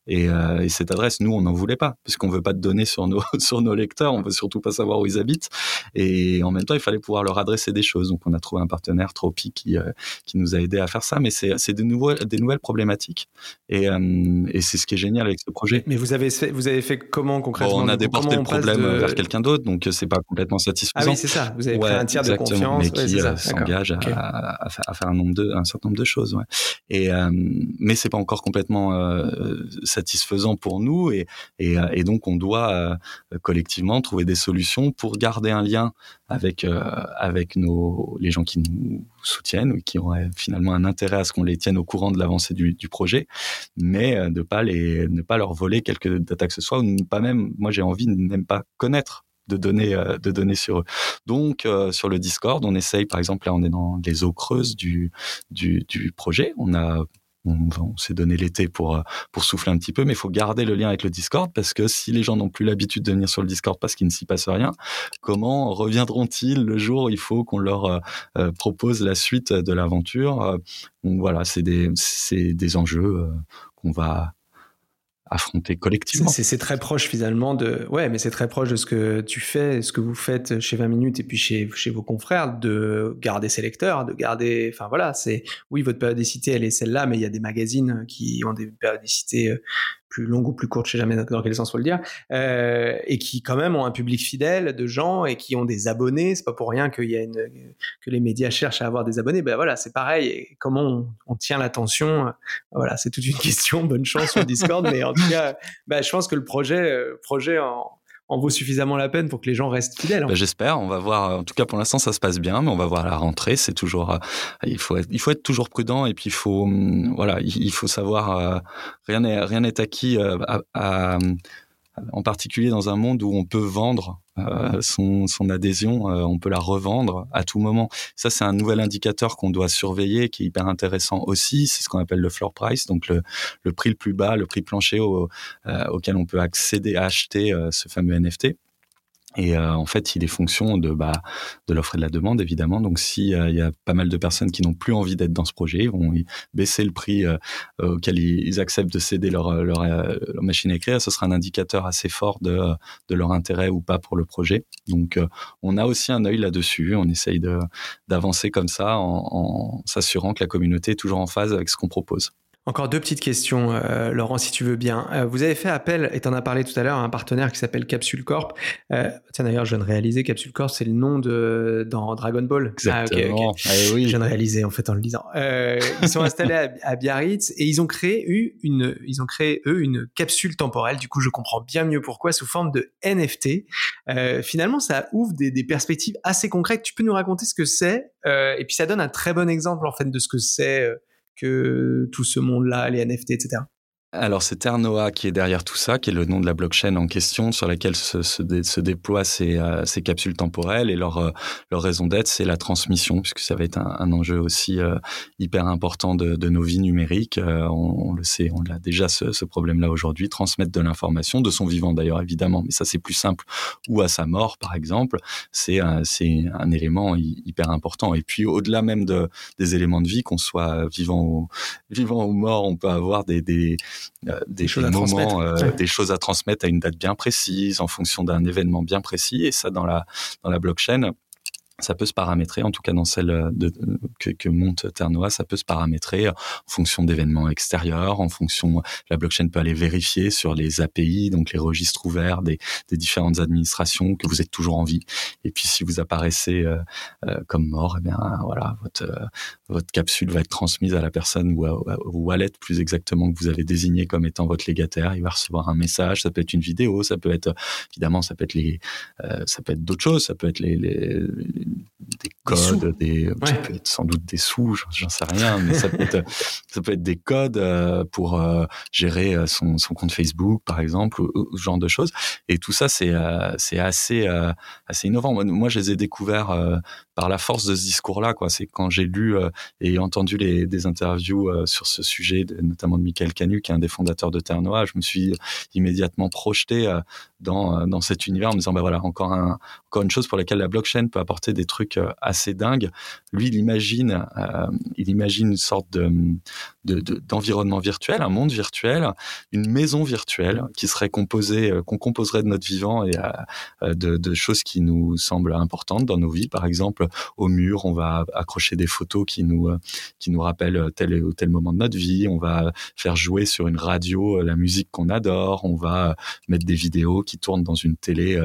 Et, euh, et, cette adresse, nous, on n'en voulait pas, puisqu'on veut pas de données sur nos, (laughs) sur nos lecteurs, on veut surtout pas savoir où ils habitent. Et en même temps, il fallait pouvoir leur adresser des choses. Donc, on a trouvé un partenaire, Tropi, qui, euh, qui nous a aidé à faire ça. Mais c'est, des nouvelles problématiques. Et, euh, et c'est ce qui est génial avec ce projet. Mais vous avez fait, vous avez fait comment concrètement? On a déporté le problème vers quelqu'un d'autre, donc c'est pas complètement satisfaisant. Ah oui, c'est ça. Vous avez pris un tiers de confiance. Mais qui s'engage à, à, faire un, nombre de, un certain nombre de choses. Ouais. Et, mais c'est pas encore complètement satisfaisant pour nous et, et, et, donc on doit collectivement trouver des solutions pour garder un lien avec avec nos les gens qui nous soutiennent ou qui ont finalement un intérêt à ce qu'on les tienne au courant de l'avancée du, projet, mais de pas les ne pas leur voler quelques data que ce soit ou pas même moi j'ai envie de même pas connaître de données euh, de données sur eux. Donc euh, sur le Discord, on essaye par exemple là on est dans les eaux creuses du, du projet. On a on, s'est donné l'été pour euh, pour souffler un petit peu, mais il faut garder le lien avec le Discord parce que si les gens n'ont plus l'habitude de venir sur le Discord parce qu'il ne s'y passe rien, comment reviendront-ils le jour où il faut qu'on leur propose la suite de l'aventure? Donc voilà, c'est des c'est des enjeux qu'on va affronter collectivement. C'est très proche finalement de, ouais, mais c'est très proche de ce que tu fais, ce que vous faites chez 20 minutes et puis chez, chez vos confrères, de garder ses lecteurs, de garder, enfin voilà, c'est, oui, votre périodicité elle est celle-là, mais il y a des magazines qui ont des périodicités euh, plus longue ou plus courte, je sais jamais dans quel sens faut le dire, euh, et qui quand même ont un public fidèle de gens et qui ont des abonnés. C'est pas pour rien qu'il y a une, que les médias cherchent à avoir des abonnés. Ben voilà, c'est pareil. Et comment on, tient l'attention Voilà, c'est toute une (laughs) question. Bonne chance sur Discord, mais en tout cas, ben, je pense que le projet, euh, projet en, en vaut suffisamment la peine pour que les gens restent fidèles. Bah, j'espère. On va voir. En tout cas, pour l'instant, ça se passe bien, mais on va voir la rentrée. C'est toujours. Euh, il faut être, il faut être toujours prudent et puis il faut, hum, voilà, il faut savoir. Euh, rien n'est rien n'est acquis euh, à, en particulier dans un monde où on peut vendre euh, son, son, adhésion, euh, on peut la revendre à tout moment. Ça, c'est un nouvel indicateur qu'on doit surveiller, qui est hyper intéressant aussi. C'est ce qu'on appelle le floor price, donc le, le, prix le plus bas, le prix plancher au, euh, auquel on peut accéder à acheter ce fameux NFT. Et euh, en fait, il est fonction de bah, de l'offre et de la demande, évidemment. Donc, s'il il y a pas mal de personnes qui n'ont plus envie d'être dans ce projet, ils vont baisser le prix euh, auquel ils, acceptent de céder leur, euh, machine à écrire. Ce sera un indicateur assez fort de, leur intérêt ou pas pour le projet. Donc, on a aussi un œil là-dessus. On essaye d'avancer comme ça en s'assurant que la communauté est toujours en phase avec ce qu'on propose. Encore deux petites questions, euh, Laurent, si tu veux bien. Euh, vous avez fait appel, et tu en as parlé tout à l'heure, à un partenaire qui s'appelle Capsule Corp. Euh, tiens, d'ailleurs, je viens de réaliser, Capsule Corp, c'est le nom de dans Dragon Ball. Exactement. Ah, oui. Je viens de réaliser, en fait, en le lisant. ils sont installés à, Biarritz et ils ont créé eu une, ils ont créé eux une capsule temporelle. Du coup, je comprends bien mieux pourquoi, sous forme de NFT. finalement, ça ouvre des, des, perspectives assez concrètes. Tu peux nous raconter ce que c'est Et puis, ça donne un très bon exemple, en fait, de ce que c'est que tout ce monde-là, les NFT, etc. Alors c'est Ternoa qui est derrière tout ça, qui est le nom de la blockchain en question sur laquelle se, se, déploient ces, euh, ces, capsules temporelles et leur, euh, leur raison d'être, c'est la transmission, puisque ça va être un, enjeu aussi euh, hyper important de, de, nos vies numériques. On, on, le sait, on a déjà ce, ce problème-là aujourd'hui, transmettre de l'information, de son vivant d'ailleurs évidemment, mais ça c'est plus simple, ou à sa mort par exemple, c'est un, un élément hyper important. Et puis au-delà même de, des éléments de vie, qu'on soit vivant ou, vivant ou mort, on peut avoir des, des euh, des, choses moments, des choses à transmettre à une date bien précise, en fonction d'un événement bien précis. Et ça, dans la dans la blockchain, ça peut se paramétrer, en tout cas dans celle euh, de, que, monte Ternoa, ça peut se paramétrer en fonction d'événements extérieurs, en fonction, la blockchain peut aller vérifier sur les API, donc les registres ouverts des, différentes administrations, que vous êtes toujours en vie. Et puis si vous apparaissez euh, euh, comme mort, eh bien voilà, votre euh, capsule va être transmise à la personne ou à, au wallet plus exactement que vous avez désigné comme étant votre légataire. Il va recevoir un message, ça peut être une vidéo, ça peut être évidemment, ça peut être les, être d'autres choses, ça peut être les des codes, des, ça peut être sans doute des sous, j'en sais rien, mais ça peut être, (laughs) ça peut être des codes euh, pour euh, gérer euh, son, son, compte Facebook, par exemple, ou, ce genre de choses. Et tout ça, c'est c'est assez assez innovant. Moi, moi, je les ai découverts par la force de ce discours-là. Quoi, c'est quand j'ai lu et entendu les, des interviews sur ce sujet, notamment de Michael Canu, qui est un des fondateurs de Terre Noire, je me suis immédiatement projeté dans dans cet univers en me disant, bah voilà, encore un encore une chose pour laquelle la blockchain peut apporter des trucs euh, assez dingues. Lui, il imagine, euh, il imagine une sorte de, d'environnement virtuel, un monde virtuel, une maison virtuelle qui serait composée, euh, qu'on composerait de notre vivant et de, de, choses qui nous semblent importantes dans nos vies. Par exemple, au mur, on va accrocher des photos qui nous qui nous rappellent tel ou tel moment de notre vie. On va faire jouer sur une radio la musique qu'on adore. On va mettre des vidéos qui tournent dans une télé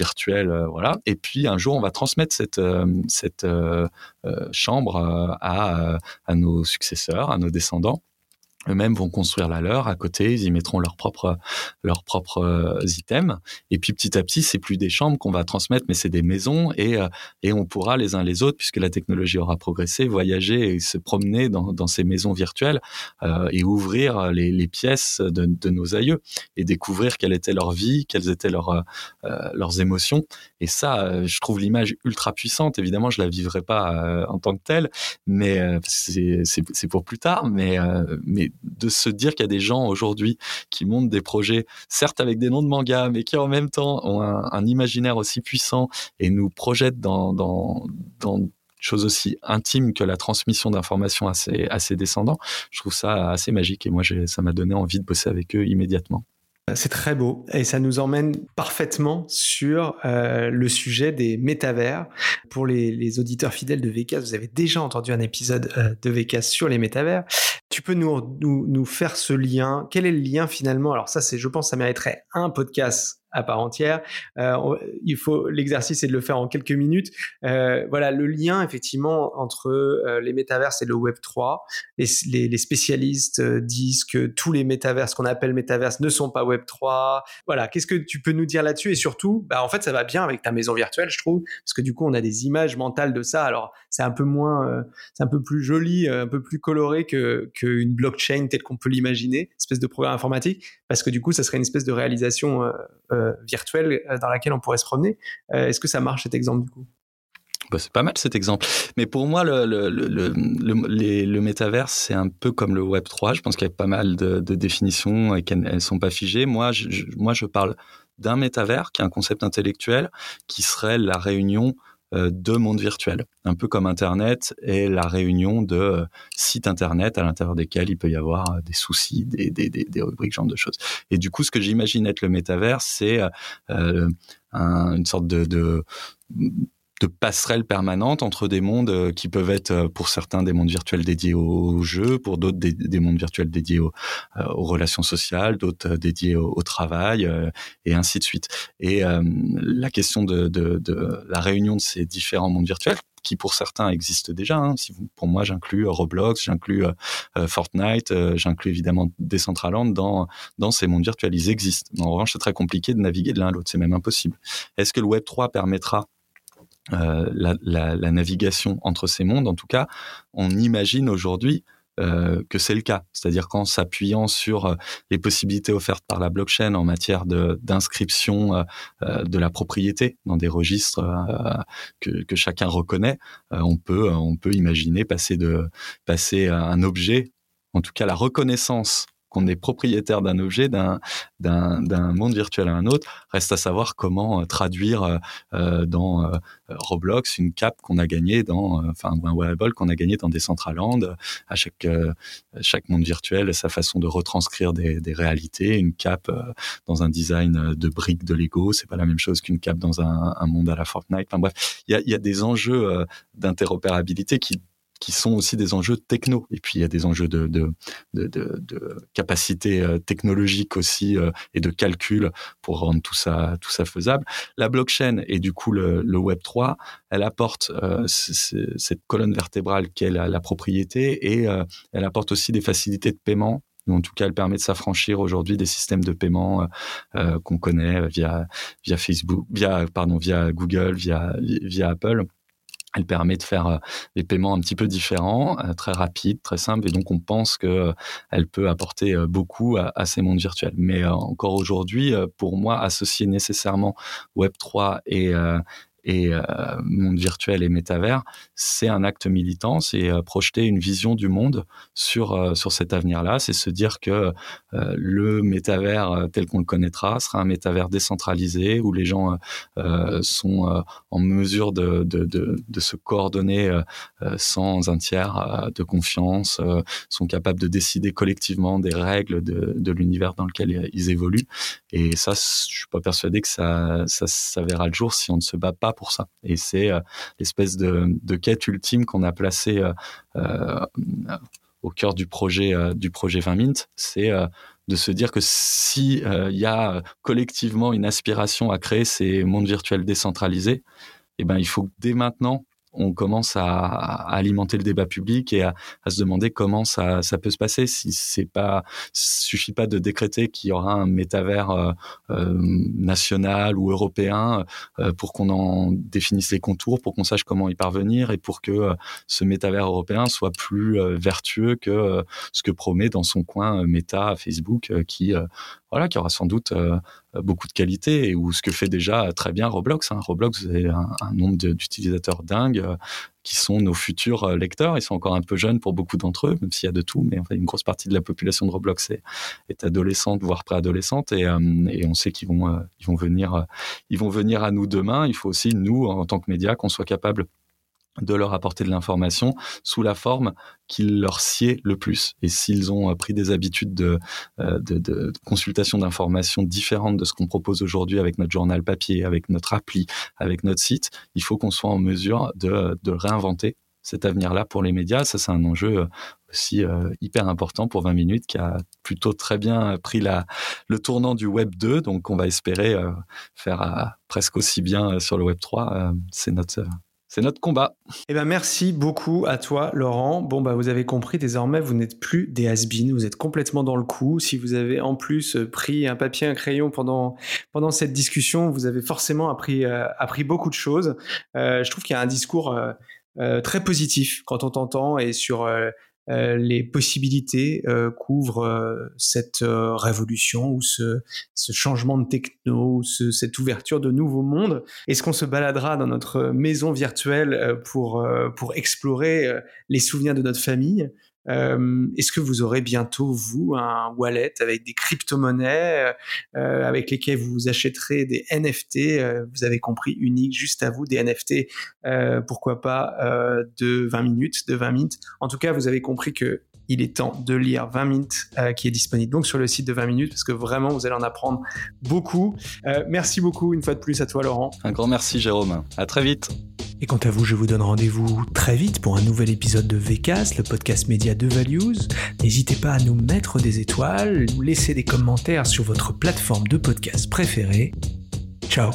virtuelle, voilà. Et puis un jour, on va transmettre cette euh, cette euh, euh, chambre à, à nos successeurs, à nos descendants eux-mêmes vont construire la leur. À côté, ils y mettront leurs propres leurs propres euh, items. Et puis petit à petit c'est plus des chambres qu'on va transmettre mais c'est des maisons. Et euh, et on pourra les uns les autres puisque la technologie aura progressé voyager et se promener dans, dans ces maisons virtuelles euh, et ouvrir les, les pièces de, de, nos aïeux et découvrir quelle était leur vie, quelles étaient leurs euh, leurs émotions. Et ça je trouve l'image ultra puissante. Évidemment je la vivrai pas en tant que telle mais c'est c'est pour plus tard. Mais mais de se dire qu'il y a des gens aujourd'hui qui montent des projets, certes avec des noms de manga, mais qui en même temps ont un, imaginaire aussi puissant et nous projettent dans, dans, dans choses aussi intimes que la transmission d'informations à ses, descendants. Je trouve ça assez magique et moi, ça m'a donné envie de bosser avec eux immédiatement. C'est très beau et ça nous emmène parfaitement sur euh, le sujet des métavers. Pour les, auditeurs fidèles de VCAS, vous avez déjà entendu un épisode euh, de VCAS sur les métavers. Tu peux nous, faire ce lien. Quel est le lien finalement? Alors ça, c'est, je pense, ça mériterait un podcast à part entière. Euh, il faut l'exercice est de le faire en quelques minutes. Euh, voilà le lien effectivement entre euh, les métaverses et le Web 3. Les, les, les spécialistes disent que tous les métaverses qu'on appelle métaverses ne sont pas Web 3. Voilà, qu'est-ce que tu peux nous dire là-dessus? Et surtout, bah en fait ça va bien avec ta maison virtuelle, je trouve, parce que du coup on a des images mentales de ça. Alors c'est un peu moins, euh, c'est un peu plus joli, un peu plus coloré que qu'une blockchain telle qu'on peut l'imaginer, espèce de programme informatique, parce que du coup ça serait une espèce de réalisation euh, virtuelle euh, dans laquelle on pourrait se promener. Euh, est-ce que ça marche cet exemple du coup? Bah, c'est pas mal cet exemple. Mais pour moi, le, le, le, le métaverse, c'est un peu comme le Web 3. Je pense qu'il y a pas mal de, de définitions et qu'elles ne sont pas figées. Moi je, moi, je parle d'un métavers qui est un concept intellectuel qui serait la réunion euh, de monde virtuel, un peu comme Internet est la réunion de euh, sites Internet à l'intérieur desquels il peut y avoir euh, des soucis, des, des, des, des rubriques, genre de choses. Et du coup, ce que j'imagine être le métavers, c'est une sorte de de passerelle permanente entre des mondes euh, qui peuvent être euh, pour certains des mondes virtuels dédiés aux jeux, pour d'autres des, mondes virtuels dédiés aux, euh, aux relations sociales, d'autres dédiés au, travail et ainsi de suite. Et la question de, la réunion de ces différents mondes virtuels qui pour certains existent déjà. Hein. Si pour moi, j'inclus Roblox, j'inclus Fortnite, j'inclus évidemment Decentraland dans dans ces mondes virtuels. Ils existent. En revanche, c'est très compliqué de naviguer de l'un à l'autre. C'est même impossible. Est-ce que le Web 3 permettra euh, la, la, la, navigation entre ces mondes. En tout cas, on imagine aujourd'hui euh, que c'est le cas. C'est-à-dire qu'en s'appuyant sur euh, les possibilités offertes par la blockchain en matière d'inscription euh, euh, de la propriété dans des registres que, que, chacun reconnaît, on peut on peut imaginer passer de passer un objet, en tout cas la reconnaissance qu'on est propriétaire d'un objet, d'un monde virtuel à un autre. Reste à savoir comment euh, traduire euh, euh, dans Roblox une cape qu'on a gagnée dans, enfin un wearable qu'on a gagné dans Decentraland. À chaque chaque monde virtuel, sa façon de retranscrire des, réalités. Une cape dans un design de briques de Lego, c'est pas la même chose qu'une cape dans un, un, monde à la Fortnite. Enfin bref, il y a, y a des enjeux d'interopérabilité qui qui sont aussi des enjeux techno. Et puis il y a des enjeux de, de, de, de, capacité euh, technologique aussi euh, et de calcul pour rendre tout ça, tout ça faisable. La blockchain et du coup le, le Web 3, elle apporte euh, cette colonne vertébrale qu'est la, la, propriété et elle apporte aussi des facilités de paiement en tout cas, elle permet de s'affranchir aujourd'hui des systèmes de paiement euh, qu'on connaît via via Facebook, via pardon, via Google, via via Apple. Elle permet de faire euh, des paiements un petit peu différents, euh, très rapides, très simples, et donc on pense que euh, elle peut apporter beaucoup à, à, ces mondes virtuels. Mais encore aujourd'hui, pour moi, associer nécessairement Web 3 et et euh, monde virtuel et métavers, c'est un acte militant, c'est euh, projeter une vision du monde sur euh, sur cet avenir-là, c'est se dire que euh, le métavers tel qu'on le connaîtra sera un métavers décentralisé où les gens sont en mesure de, de, de, de se coordonner sans un tiers de confiance, sont capables de décider collectivement des règles de, de l'univers dans lequel ils évoluent. Et ça, je suis pas persuadé que ça, ça, ça verra le jour si on ne se bat pas pour ça. Et c'est euh, l'espèce de, quête ultime qu'on a placée euh, euh, au cœur du projet du projet 20 Mint, c'est de se dire que si il y a collectivement une aspiration à créer ces mondes virtuels décentralisés, eh ben il faut dès maintenant on commence à, alimenter le débat public et à, se demander comment ça, peut se passer. Si c'est pas suffit pas de décréter qu'il y aura un métavers euh, euh, national ou européen euh, pour qu'on en définisse les contours, pour qu'on sache comment y parvenir et pour que ce métavers européen soit plus vertueux que ce que promet dans son coin Meta, Facebook, qui voilà, qui aura sans doute beaucoup de qualité ou ce que fait déjà très bien Roblox. Hein. Roblox, vous un, un nombre d'utilisateurs dingues qui sont nos futurs euh, lecteurs. Ils sont encore un peu jeunes pour beaucoup d'entre eux, même s'il y a de tout, mais enfin, une grosse partie de la population de Roblox est, est adolescente, voire préadolescente, et, euh, et on sait qu'ils vont, euh, vont venir, ils vont venir à nous demain. Il faut aussi nous, en tant que médias, qu'on soit capable de leur apporter de l'information sous la forme qui leur sied le plus. Et s'ils ont euh, pris des habitudes de, euh, de, de consultation d'informations différentes de ce qu'on propose aujourd'hui avec notre journal papier, avec notre appli, avec notre site, il faut qu'on soit en mesure de, de réinventer cet avenir-là pour les médias. Ça, c'est un enjeu euh, aussi hyper important pour 20 minutes qui a plutôt très bien pris la, le tournant du Web 2. Donc, on va espérer faire presque aussi bien sur le Web 3. c'est notre c'est notre combat. Eh ben merci beaucoup à toi, Laurent. Bon, bah, vous avez compris, désormais, vous n'êtes plus des has vous êtes complètement dans le coup. Si vous avez en plus euh, pris un papier, un crayon pendant, pendant cette discussion, vous avez forcément appris, euh, appris beaucoup de choses. Euh, je trouve qu'il y a un discours très positif quand on t'entend et sur euh, les possibilités euh, couvrent euh, cette révolution ou ce, ce, changement de techno, ou cette ouverture de nouveaux mondes. Est-ce qu'on se baladera dans notre maison virtuelle pour, pour explorer les souvenirs de notre famille? Euh, Est-ce que vous aurez bientôt, vous, un wallet avec des crypto-monnaies euh, avec lesquelles vous achèterez des NFT, euh, vous avez compris, uniques, juste à vous, des NFT, euh, pourquoi pas euh, de 20 minutes, de 20 minutes. En tout cas, vous avez compris que il est temps de lire 20 minutes qui est disponible donc sur le site de 20 minutes parce que vraiment vous allez en apprendre beaucoup. merci beaucoup une fois de plus à toi Laurent. Un grand merci Jérôme. À très vite. Et quant à vous, je vous donne rendez-vous très vite pour un nouvel épisode de VCAS, le podcast média de Values. N'hésitez pas à nous mettre des étoiles, nous laisser des commentaires sur votre plateforme de podcast préférée. Ciao